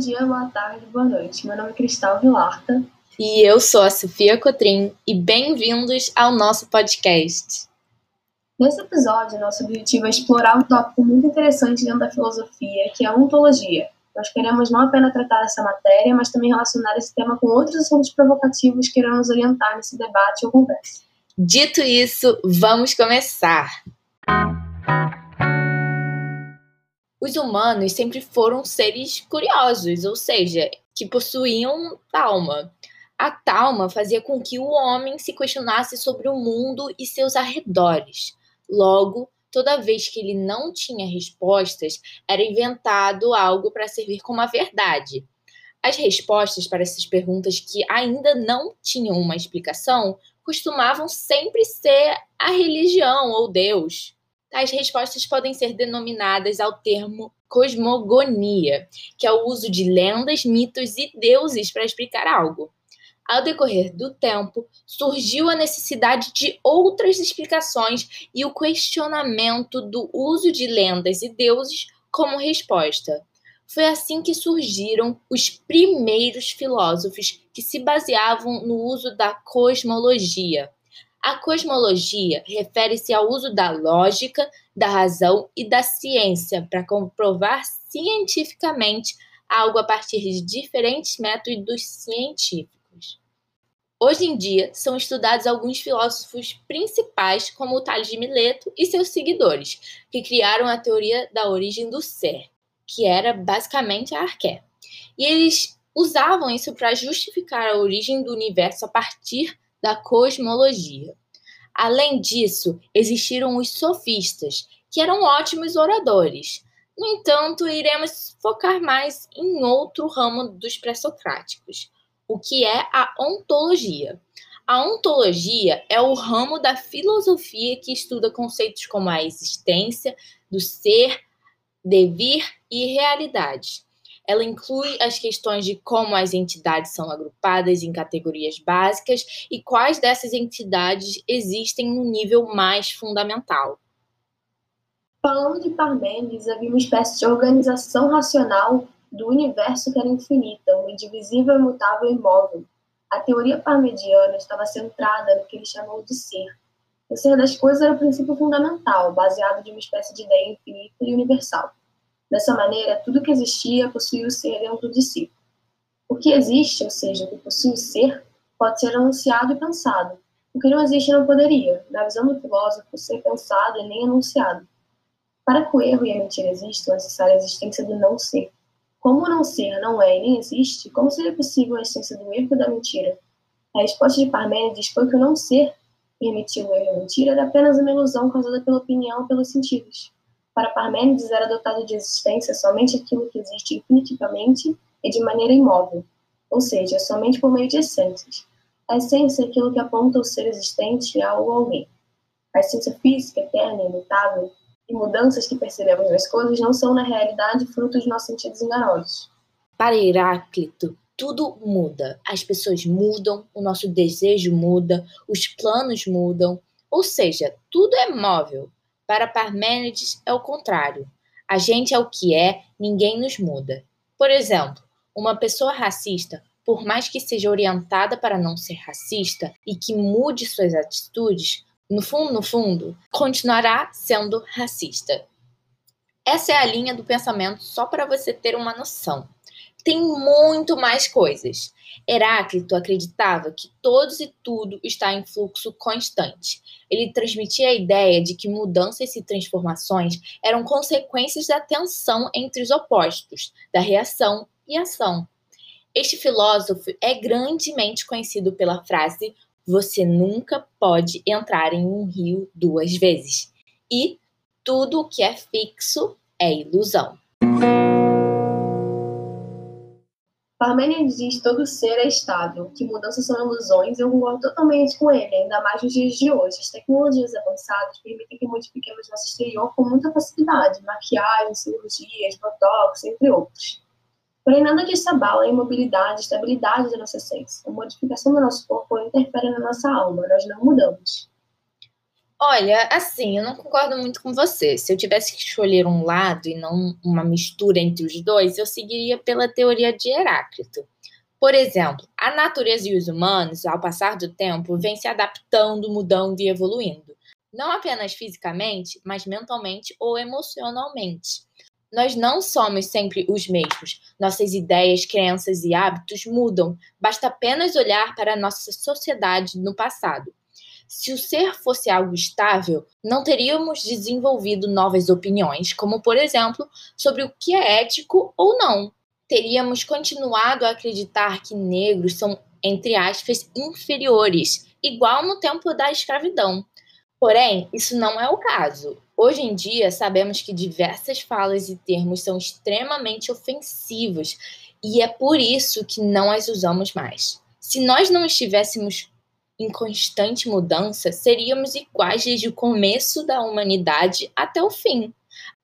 dia, boa tarde, boa noite. Meu nome é Cristal Vilarta. E eu sou a Sofia Cotrim e bem-vindos ao nosso podcast. Nesse episódio, nosso objetivo é explorar um tópico muito interessante dentro da filosofia, que é a ontologia. Nós queremos não apenas tratar essa matéria, mas também relacionar esse tema com outros assuntos provocativos que irão nos orientar nesse debate ou conversa. Dito isso, vamos começar! Os humanos sempre foram seres curiosos, ou seja, que possuíam talma. A talma fazia com que o homem se questionasse sobre o mundo e seus arredores. Logo, toda vez que ele não tinha respostas, era inventado algo para servir como a verdade. As respostas para essas perguntas que ainda não tinham uma explicação costumavam sempre ser a religião ou Deus. Tais respostas podem ser denominadas ao termo cosmogonia, que é o uso de lendas, mitos e deuses para explicar algo. Ao decorrer do tempo, surgiu a necessidade de outras explicações e o questionamento do uso de lendas e deuses como resposta. Foi assim que surgiram os primeiros filósofos que se baseavam no uso da cosmologia. A cosmologia refere-se ao uso da lógica, da razão e da ciência para comprovar cientificamente algo a partir de diferentes métodos científicos. Hoje em dia, são estudados alguns filósofos principais, como o Tales de Mileto e seus seguidores, que criaram a teoria da origem do ser, que era basicamente a arqué. E eles usavam isso para justificar a origem do universo a partir da cosmologia. Além disso, existiram os sofistas, que eram ótimos oradores. No entanto, iremos focar mais em outro ramo dos pré-socráticos, o que é a ontologia. A ontologia é o ramo da filosofia que estuda conceitos como a existência, do ser, devir e realidade. Ela inclui as questões de como as entidades são agrupadas em categorias básicas e quais dessas entidades existem no nível mais fundamental. Falando de Parmênides, havia uma espécie de organização racional do universo que era infinita, um indivisível, imutável e imóvel. A teoria parmediana estava centrada no que ele chamou de ser. O ser das coisas era o princípio fundamental, baseado de uma espécie de ideia infinita e universal. Dessa maneira, tudo que existia possuía o ser dentro de si. O que existe, ou seja, o que possui o ser, pode ser anunciado e pensado. O que não existe não poderia, na visão do filósofo, ser pensado e nem anunciado. Para que o erro e a mentira existam, é necessária a existência do não ser. Como não ser não é e nem existe, como seria possível a essência do erro e da mentira? A resposta de Parmênides foi que o não ser, permitiu o erro e a mentira, era apenas uma ilusão causada pela opinião ou pelos sentidos. Para Parmênides era dotado de existência somente aquilo que existe infinitivamente e de maneira imóvel, ou seja, somente por meio de essências. A essência é aquilo que aponta o ser existente a ou alguém. A essência física, eterna imutável, e mudanças que percebemos nas coisas não são, na realidade, frutos de nossos sentidos enganosos. Para Heráclito, tudo muda. As pessoas mudam, o nosso desejo muda, os planos mudam. Ou seja, tudo é móvel. Para Parmênides é o contrário. A gente é o que é, ninguém nos muda. Por exemplo, uma pessoa racista, por mais que seja orientada para não ser racista e que mude suas atitudes, no fundo, no fundo, continuará sendo racista. Essa é a linha do pensamento só para você ter uma noção. Tem muito mais coisas. Heráclito acreditava que todos e tudo está em fluxo constante. Ele transmitia a ideia de que mudanças e transformações eram consequências da tensão entre os opostos, da reação e ação. Este filósofo é grandemente conhecido pela frase você nunca pode entrar em um rio duas vezes. E tudo o que é fixo é ilusão. Parmênides diz que todo ser é estável, que mudanças são ilusões eu concordo totalmente com ele, ainda mais nos dias de hoje. As tecnologias avançadas permitem que modifiquemos nosso exterior com muita facilidade, maquiagem, cirurgias, botox, entre outros. Porém, nada disso abala a imobilidade e estabilidade da nossa essência. A modificação do nosso corpo interfere na nossa alma, nós não mudamos. Olha, assim, eu não concordo muito com você. Se eu tivesse que escolher um lado e não uma mistura entre os dois, eu seguiria pela teoria de Heráclito. Por exemplo, a natureza e os humanos, ao passar do tempo, vêm se adaptando, mudando e evoluindo. Não apenas fisicamente, mas mentalmente ou emocionalmente. Nós não somos sempre os mesmos. Nossas ideias, crenças e hábitos mudam. Basta apenas olhar para a nossa sociedade no passado. Se o ser fosse algo estável, não teríamos desenvolvido novas opiniões, como, por exemplo, sobre o que é ético ou não. Teríamos continuado a acreditar que negros são, entre aspas, inferiores, igual no tempo da escravidão. Porém, isso não é o caso. Hoje em dia, sabemos que diversas falas e termos são extremamente ofensivos e é por isso que não as usamos mais. Se nós não estivéssemos em constante mudança, seríamos iguais desde o começo da humanidade até o fim.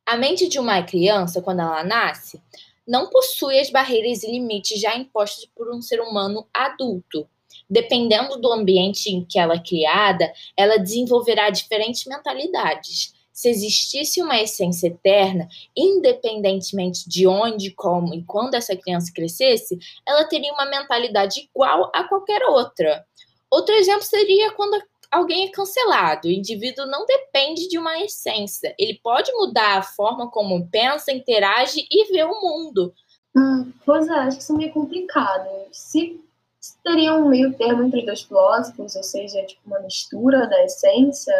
A mente de uma criança, quando ela nasce, não possui as barreiras e limites já impostos por um ser humano adulto. Dependendo do ambiente em que ela é criada, ela desenvolverá diferentes mentalidades. Se existisse uma essência eterna, independentemente de onde, como e quando essa criança crescesse, ela teria uma mentalidade igual a qualquer outra. Outro exemplo seria quando alguém é cancelado. O indivíduo não depende de uma essência. Ele pode mudar a forma como pensa, interage e vê o mundo. Hum, pois é, acho que isso é meio complicado. Se, se teria um meio termo entre dois filósofos, ou seja, tipo uma mistura da essência,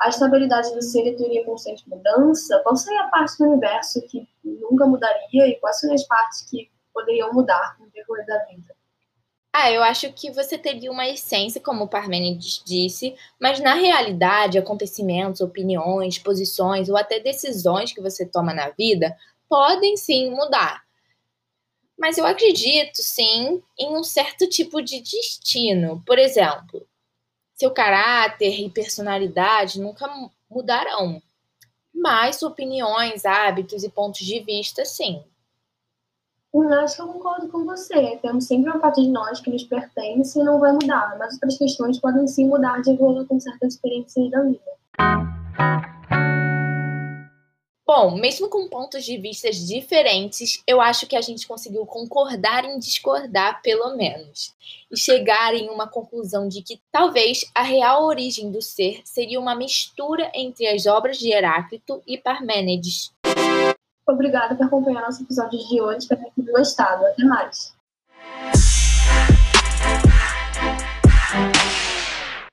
a estabilidade do ser teria constante mudança, qual seria a parte do universo que nunca mudaria e quais seriam as partes que poderiam mudar com o decorrer da vida? Ah, eu acho que você teria uma essência, como o Parmênides disse, mas na realidade, acontecimentos, opiniões, posições ou até decisões que você toma na vida podem sim mudar. Mas eu acredito sim em um certo tipo de destino. Por exemplo, seu caráter e personalidade nunca mudarão, mas opiniões, hábitos e pontos de vista sim. Acho que eu concordo com você. Temos sempre uma parte de nós que nos pertence e não vai mudar, mas outras questões podem sim mudar de acordo com certas experiências da vida. Bom, mesmo com pontos de vista diferentes, eu acho que a gente conseguiu concordar em discordar, pelo menos, e chegar em uma conclusão de que talvez a real origem do ser seria uma mistura entre as obras de Heráclito e Parmênides. Obrigada por acompanhar nosso episódio de hoje. Espero que tenham gostado. Até mais.